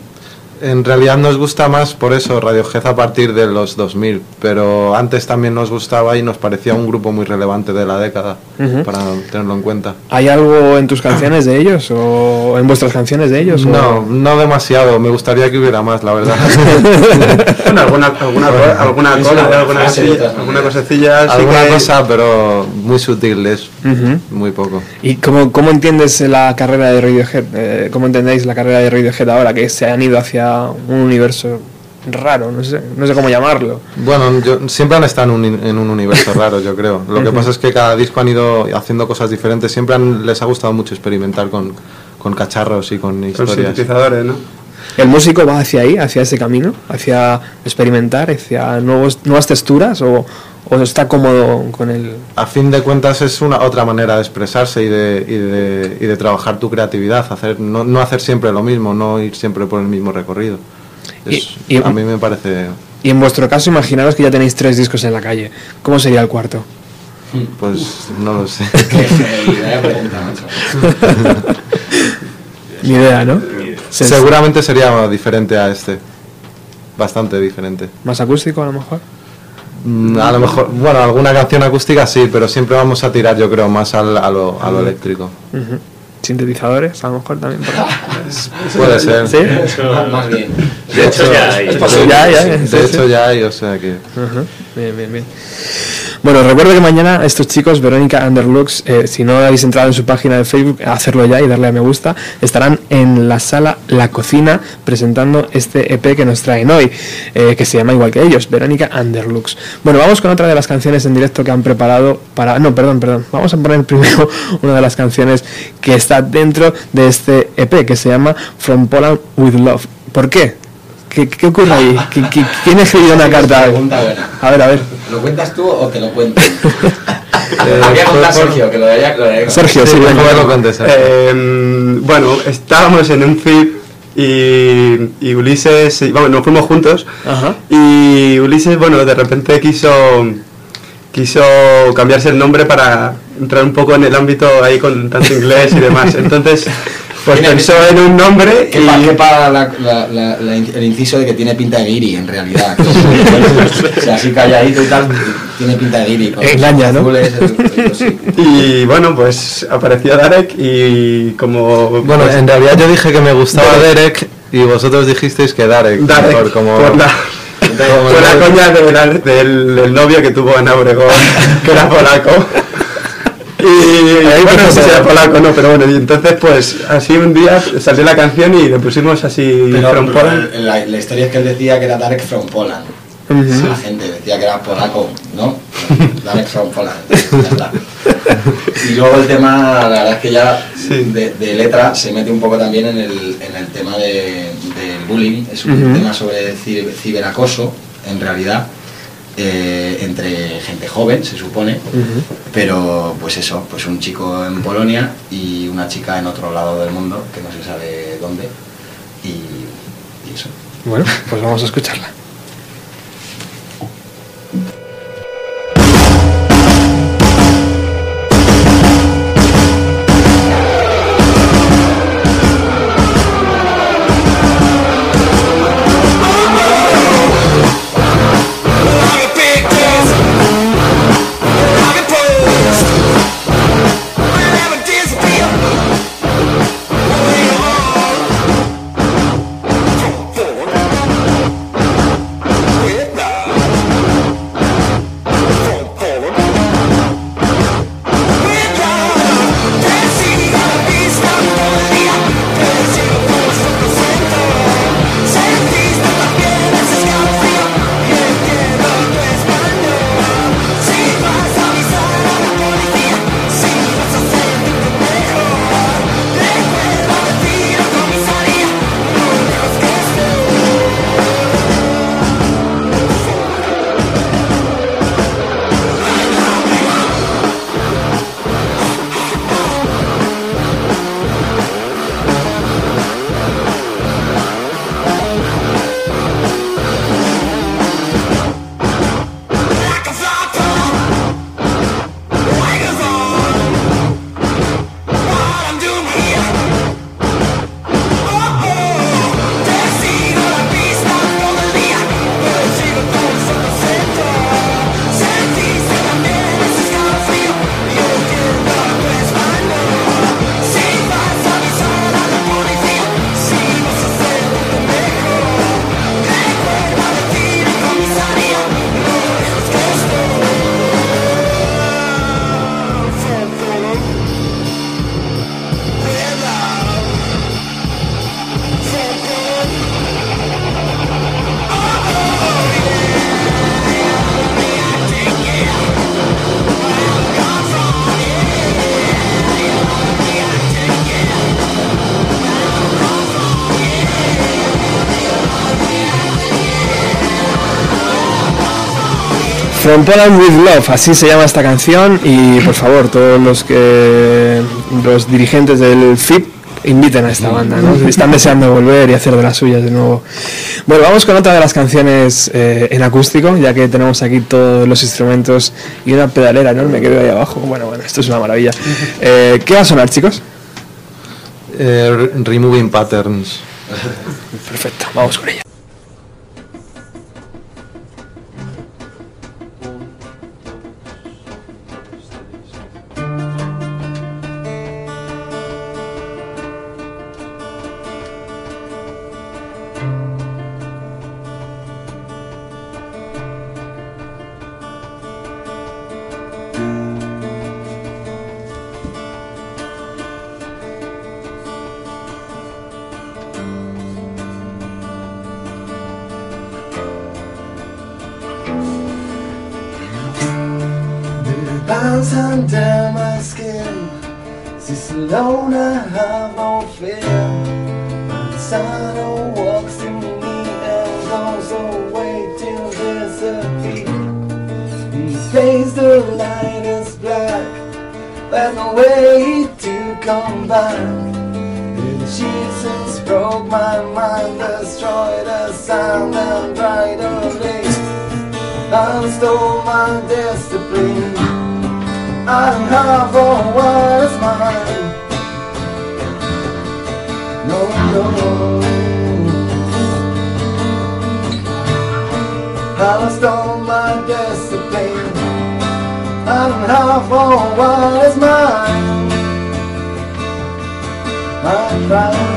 En realidad nos gusta más por eso Radiohead a partir de los 2000, pero antes también nos gustaba y nos parecía un grupo muy relevante de la década, Ujú. para tenerlo en cuenta. ¿Hay algo en tus canciones de ellos o en vuestras canciones de ellos? o- No, no demasiado, me gustaría que hubiera más, la verdad. Bueno, alguna, alguna, alguna Es cola, una alguna, frase de cosilla, alguna cosecilla. sí Alguna que- cosa, pero muy sutil, es Ujú. muy poco. ¿Y cómo, cómo entiendes la carrera de Radiohead? Eh, ¿Cómo entendéis la carrera de Radiohead ahora que se han ido hacia un universo raro? No sé, no sé cómo llamarlo. Bueno, yo, siempre han estado en un, en un universo raro, yo creo. Lo que pasa es que cada disco han ido haciendo cosas diferentes. Siempre han- les ha gustado mucho experimentar con, con cacharros y con Con historias. sintetizadores, ¿no? ¿El músico va hacia ahí, hacia ese camino? ¿Hacia experimentar, hacia nuevos, nuevas texturas? ¿O, o está cómodo con el...? A fin de cuentas es una otra manera de expresarse y de, y de, y de trabajar tu creatividad, hacer, no, no hacer siempre lo mismo, no ir siempre por el mismo recorrido. Es- Y- y- a mí me parece, Y en vuestro caso, imaginaros que ya tenéis tres discos en la calle. ¿Cómo sería el cuarto? pues no lo sé. Ni idea, ¿no? Se- Seguramente sería diferente a este, bastante diferente. ¿Más acústico a lo mejor? Mm, A lo mejor, bueno, alguna canción acústica sí, pero siempre vamos a tirar, yo creo, más al- a, lo, a lo eléctrico. ¿Sintetizadores? A lo mejor también. por ahí. Puede ser. ¿Sí? Más bien. De hecho, ya hay. de- hecho ya hay, o sea que... Bien, bien, bien. Bueno, recuerdo que mañana estos chicos, Verónica Underlux, eh, si no habéis entrado en su página de Facebook, hacerlo ya y darle a me gusta, estarán en la sala La Cocina presentando este EP que nos traen hoy, eh, que se llama igual que ellos, Verónica Underlux. Bueno, vamos con otra de las canciones en directo que han preparado para... No, perdón, perdón. Vamos a poner primero una de las canciones que está dentro de este EP, que se llama From Poland with Love. ¿Por qué? ¿Qué, qué ocurre ahí? ¿Qui- qui- ¿Quién escribió una carta? Pregunta buena. A ver, a ver. ¿Lo cuentas tú o te lo cuento? Eh, Había por- Sergio, que lo daría, lo Sergio, sí, lo Sergio. Eh, bueno, estábamos en un FIP y, y Ulises, y, vamos, nos fuimos juntos Ajá. y Ulises, bueno, de repente quiso quiso cambiarse el nombre para entrar un poco en el ámbito ahí con tanto inglés y demás. Entonces, pues Tiene- pensó en un nombre Que y pa, que pa la, la- la- la in- el inciso de que tiene pinta de guiri, en realidad. o sea, así calladito y tal, tiene pinta de guiri. Engaña, ¿no? azules, el- el- sí. y bueno, pues apareció Darek y como Bueno, pues, en realidad yo dije que me gustaba Derek. Derek y vosotros dijisteis que Darek. Darek, por como, por la, por la coña de la- del, del novio que tuvo Ana Obregón, que era polaco. Y bueno, no sé si era polaco no, pero bueno, y entonces pues así un día salió la canción y le pusimos así Pero, From pero Poland. la, la historia es que él decía que era Darek from Poland. La gente decía que era polaco, ¿no? Darek from Poland. Y luego el tema, la verdad es que ya de, de letra se mete un poco también en el, en el tema de- del bullying. Es un tema sobre ci- ciberacoso, en realidad, eh, entre gente joven, se supone. Pero pues eso, pues un chico en Polonia y una chica en otro lado del mundo, que no se sabe dónde. Y, y eso. Bueno, pues vamos a escucharla. From Poland with Love, así se llama esta canción y por favor todos los que los dirigentes del FIP inviten a esta banda, ¿no? Están deseando volver y hacer de las suyas de nuevo. Bueno, vamos con otra de las canciones eh, en acústico, ya que tenemos aquí todos los instrumentos y una pedalera enorme que veo ahí abajo. Bueno, bueno, esto es una maravilla. Eh, ¿Qué va a sonar, chicos? Eh, re- removing Patterns. Perfecto, vamos con ella. Bounce under my skin. This alone I have no fear. My shadow walks in me and goes away till disappear. In space the light is black. There's no way to come back. The Jesus broke my mind, destroyed the sound and the leaves. I stole my discipline. I don't have all what is mine. No, no. I lost all my discipline. I don't have all what is mine. My pride.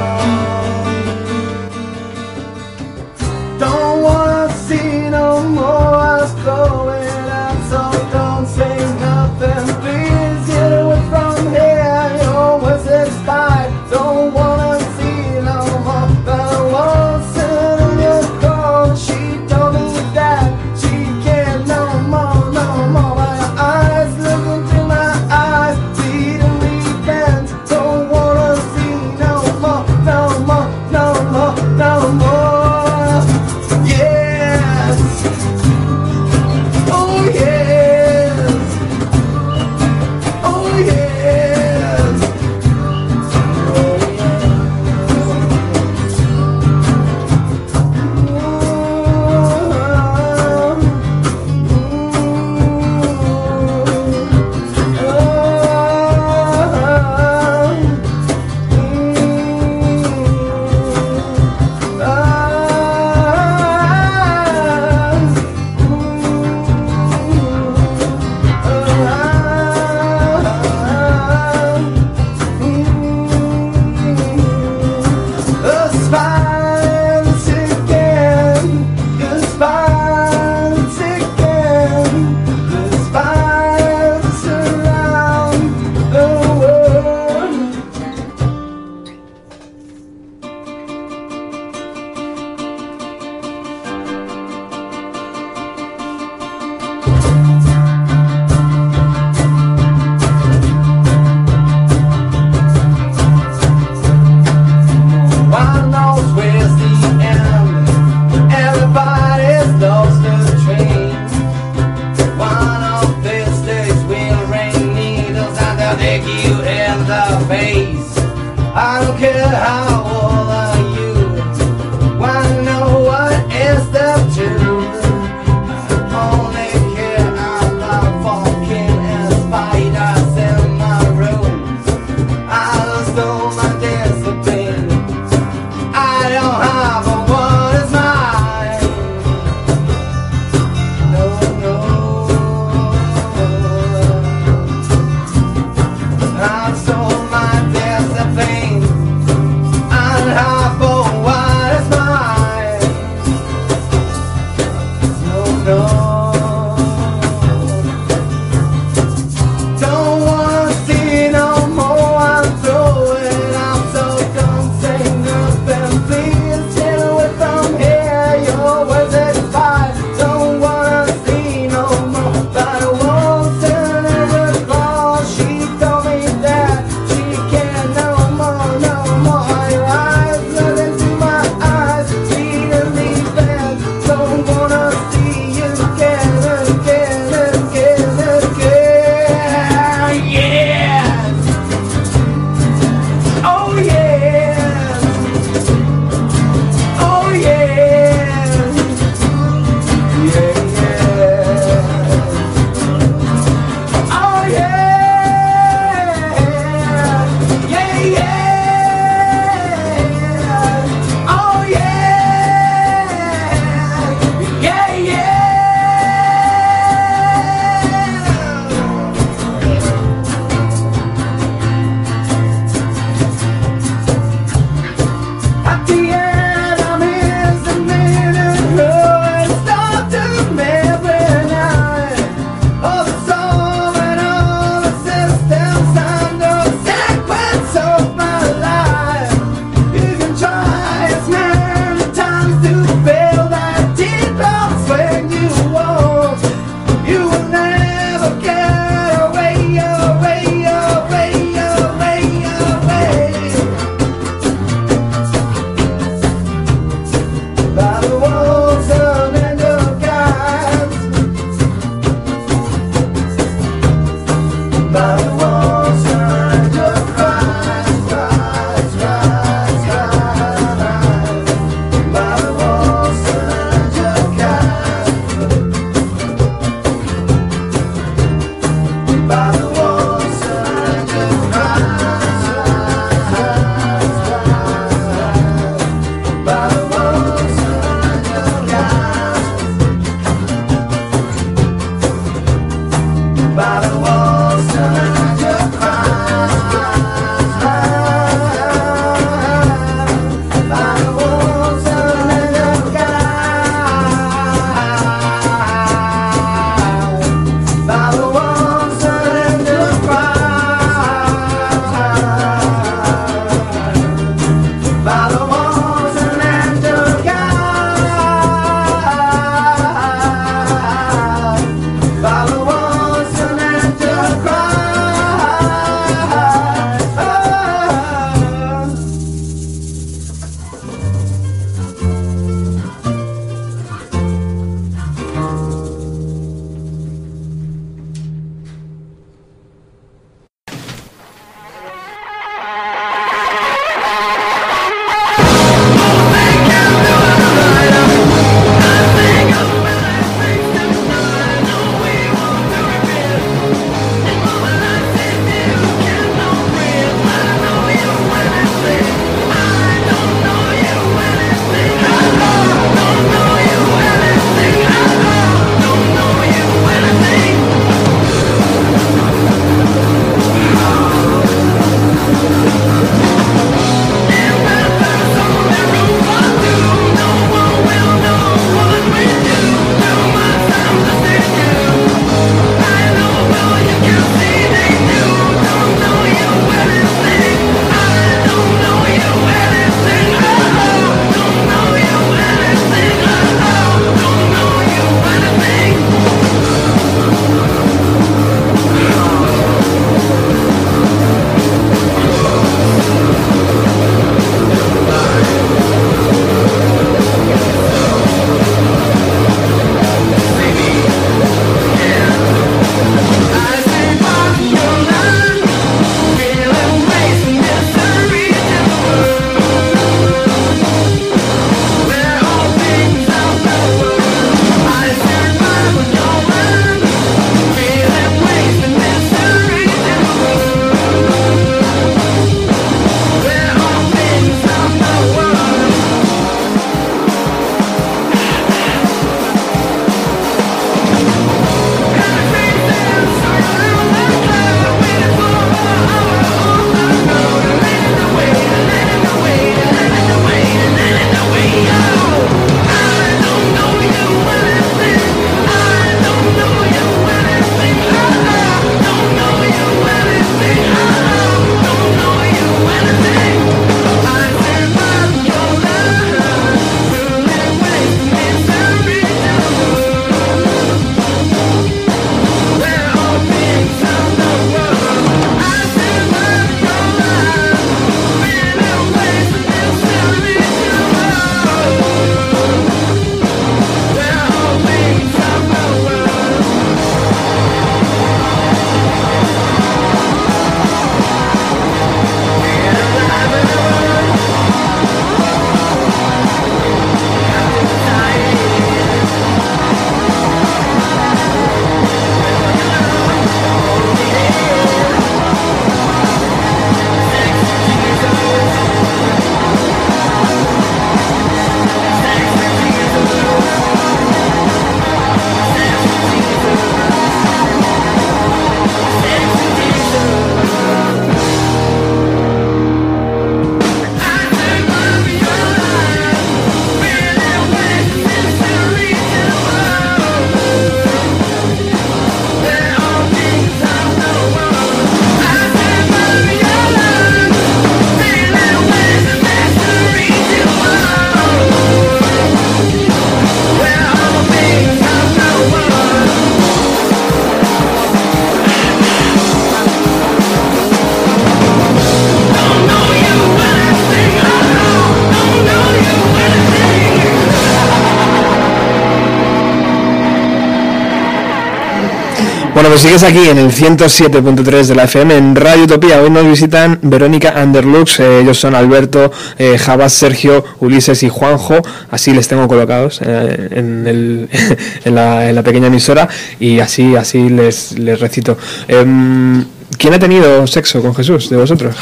Bueno, pues sigues aquí en el 107.3 de la FM en Radio Utopía. Hoy nos visitan Verónica Underlux. eh, ellos son Alberto, eh, Javas, Sergio, Ulises y Juanjo. Así les tengo colocados eh, en, el- en la, en la pequeña emisora y así, así les, les recito. Em, ¿Quién ha tenido sexo con Jesús de vosotros?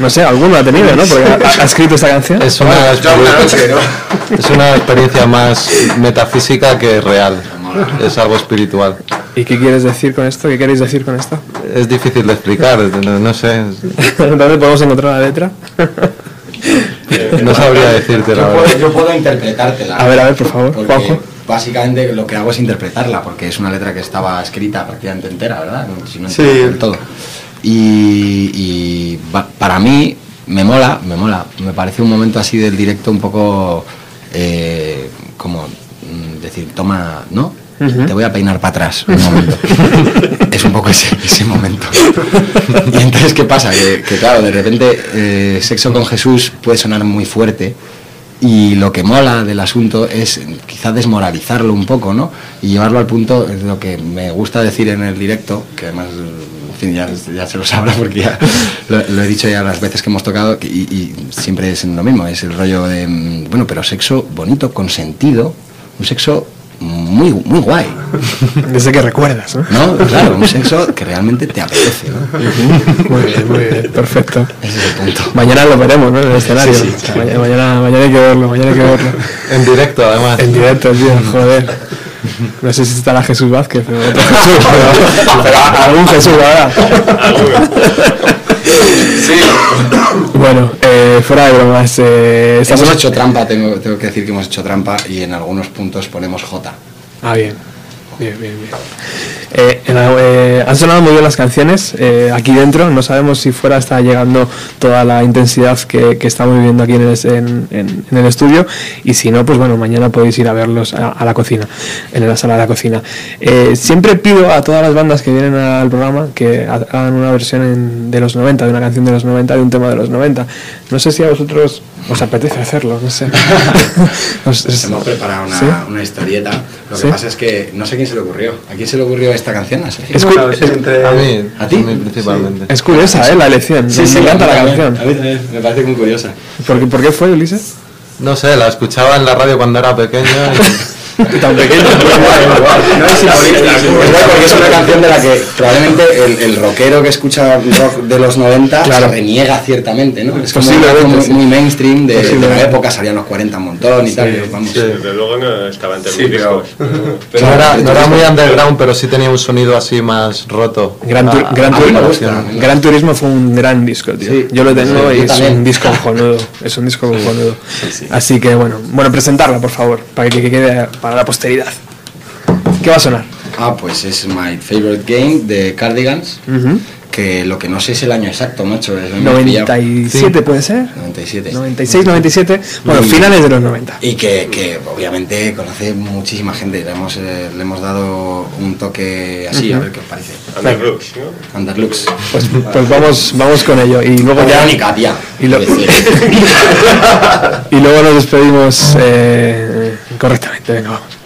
No sé, alguno ha tenido, ¿no? Porque ha, ha escrito esta canción. Es una, experiencia, es una experiencia más metafísica que real. Es algo espiritual. ¿Y qué quieres decir con esto? ¿Qué queréis decir con esto? Es difícil de explicar, no, no sé. ¿Dónde podemos encontrar la letra? No sabría decirte la Yo verdad. puedo, yo puedo interpretártela. A ver, a ver, por favor, Juanjo. Básicamente lo que hago es interpretarla, porque es una letra que estaba escrita prácticamente entera, ¿verdad? Si no Sí. del todo. Y, para mí me mola, me mola. Me parece un momento así del directo un poco eh, como mm, decir, toma, ¿no? Te voy a peinar para atrás un momento. es un poco ese, ese momento. y entonces, ¿qué pasa? Que, que, claro, de repente eh, Sexo con Jesús puede sonar muy fuerte y lo que mola del asunto es quizá desmoralizarlo un poco, ¿no? Y llevarlo al punto, es lo que me gusta decir en el directo, que además, ya, ya se lo sabrá porque ya lo, lo he dicho ya las veces que hemos tocado y, y siempre es lo mismo, es el rollo de, mm, bueno, pero sexo bonito, con sentido, un sexo muy, muy guay. Desde que recuerdas, ¿no? ¿No? Claro, un sexo que realmente te apetece, ¿no? Muy bien, muy bien, perfecto. Ese es el punto. Mañana lo veremos, ¿no? En el escenario. Sí, sí, mañana, mañana, mañana hay que verlo, mañana hay que verlo. En directo, además. En directo, tío, joder. No sé si estará Jesús Vázquez o otro Jesús, pero, pero algún Jesús Bueno, eh, fuera de bromas, eh, estamos Hemos hecho trampa, tengo, tengo que decir que hemos hecho trampa y en algunos puntos ponemos J. Ah, bien. Bien, bien, bien. Eh, eh, han sonado muy bien las canciones eh, aquí dentro. No sabemos si fuera está llegando toda la intensidad que, estamos viviendo aquí en el, estudio. Y si no, pues bueno, mañana podéis ir a verlos a, a la cocina, en la sala de la cocina. Eh, siempre pido a todas las bandas que vienen al programa que ha- hagan una versión de los 90, de una canción de los 90, de un tema de los 90. No sé si a vosotros os apetece hacerlo, no sé. Os- os- Hemos preparado una, ¿Sí? una historieta. Lo que ¿Sí? pasa es que no sé quién se le ocurrió. ¿A quién se le ocurrió esta canción? ¿A Sergio? Es sí, entre- A mí, ¿A ti? a mí principalmente. Es curiosa, ¿eh? La elección. Sí, me sí, encanta a la canción. A mí también, me parece muy curiosa. ¿Por qué, por qué fue, Ulises? No sé, la escuchaba en la radio cuando era pequeño. Tan pequeño. No es simbolista, es guay porque es una canción de la que probablemente el, el rockero que escucha rock de los 90 Claro. se reniega ciertamente, ¿no? Es como muy, sí. muy mainstream de, de la época, salían los 40 un montón y tal. y vamos. Desde luego no estaba entre Sí, mis pero- discos. pero- no, era, no era muy pero- underground, pero sí tenía un sonido así más roto. Gran, tu- Ah, Gran Turismo. gusta. Gran Turismo fue un gran disco, tío. Sí. Yo lo tengo Sí, y es también. un disco cojonudo. Es un disco cojonudo. Así que bueno, bueno, presentarla, por favor, para que quede para la posteridad. ¿Qué va a sonar? Ah, pues es My Favorite Game de Cardigans, que lo que no sé es el año exacto, macho. es- me he pillado. 97 puede ser. 97. 96, 97. Bueno, Y- finales de los 90. Y que, que obviamente conoce muchísima gente. Le hemos, eh, le hemos dado un toque así, a Ujú. ver qué os parece. Underlux, ¿no? Underlux. Pues, pues vamos, vamos con ello. Y luego ya. Tía. Y, lo- y luego nos despedimos eh, correctamente. Venga, vamos.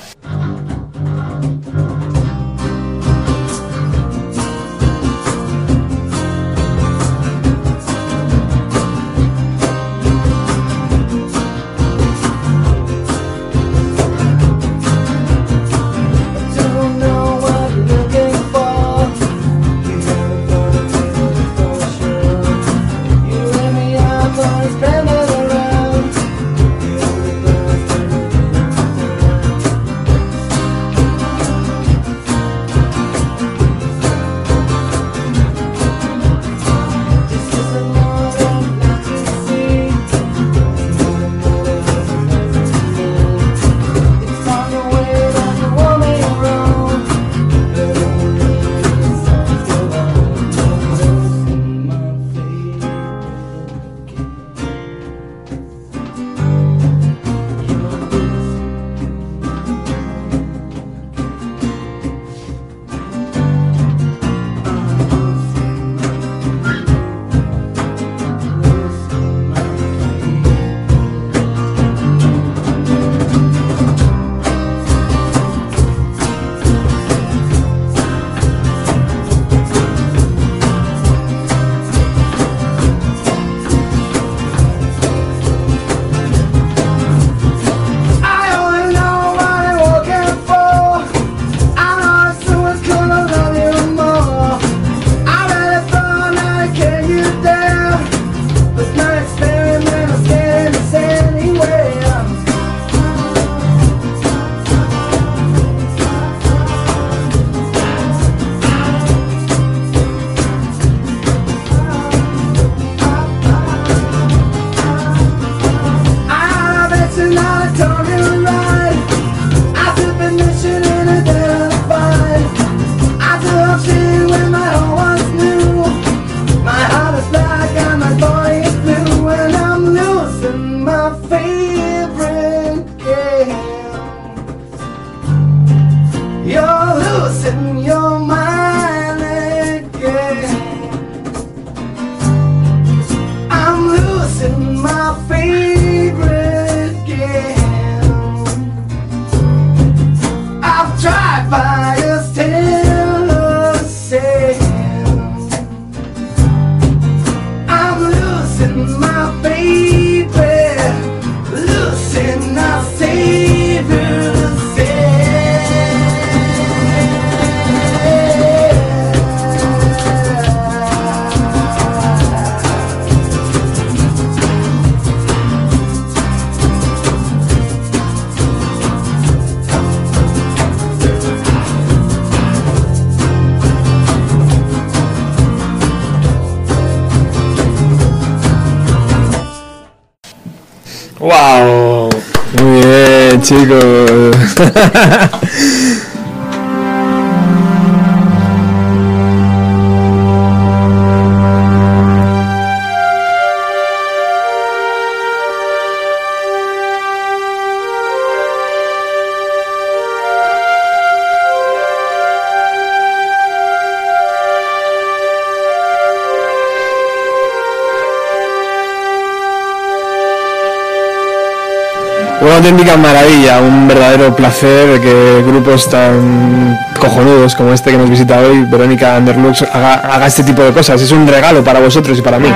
Auténtica maravilla, un verdadero placer que grupos tan cojonudos como este que nos visita hoy, Verónica Underlux, haga, este tipo de cosas. Es un regalo para vosotros y para mí.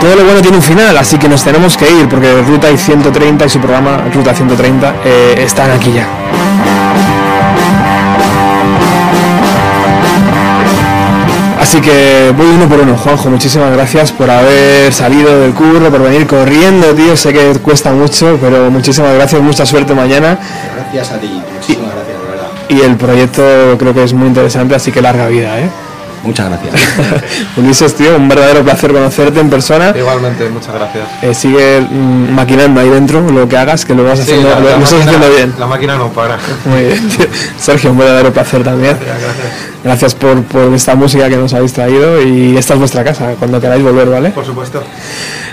Todo lo bueno tiene un final, así que nos tenemos que ir porque Ruta y 130 y su programa Ruta 130 eh, están aquí ya. Así que voy uno por uno, Juanjo, muchísimas gracias por haber salido del curro, por venir corriendo, tío, sé que cuesta mucho, pero muchísimas gracias, mucha suerte mañana. Gracias a ti, muchísimas gracias, de verdad. Y el proyecto creo que es muy interesante, así que larga vida, ¿eh? Muchas gracias. Ulises, tío, un verdadero placer conocerte en persona. Igualmente, muchas gracias. Eh, sigue mm, maquinando ahí dentro lo que hagas, que lo vas Sí, haciendo, la- lo, la lo estás máquina- haciendo bien. La máquina no para. Muy bien, tío. Sergio, un verdadero placer también. Gracias por, por esta música que nos habéis traído y esta es vuestra casa, cuando queráis volver, ¿vale? Por supuesto.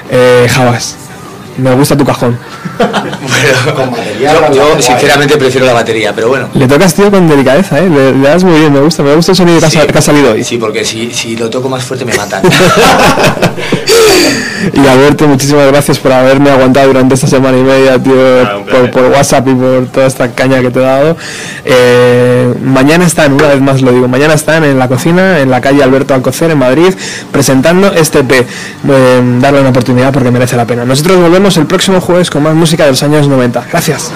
Eh, Javas, me gusta tu cajón. Yo, yo, sinceramente prefiero la batería, pero bueno. Le tocas, tío, con delicadeza, ¿eh? Le, le das muy bien, me gusta, me gusta el sonido que, ha Sí. sa- que ha salido hoy. Sí, porque si, si lo toco más fuerte me matan. Y Alberto, muchísimas gracias por haberme aguantado durante esta semana y media, tío, un por, por WhatsApp y por toda esta caña que te he dado. Eh, mañana están, una vez más lo digo, mañana están en la cocina, en la calle Alberto Alcocer, en Madrid, presentando este EP. Eh, darle una oportunidad porque merece la pena. Nosotros volvemos el próximo jueves con más música de los años 90. Gracias.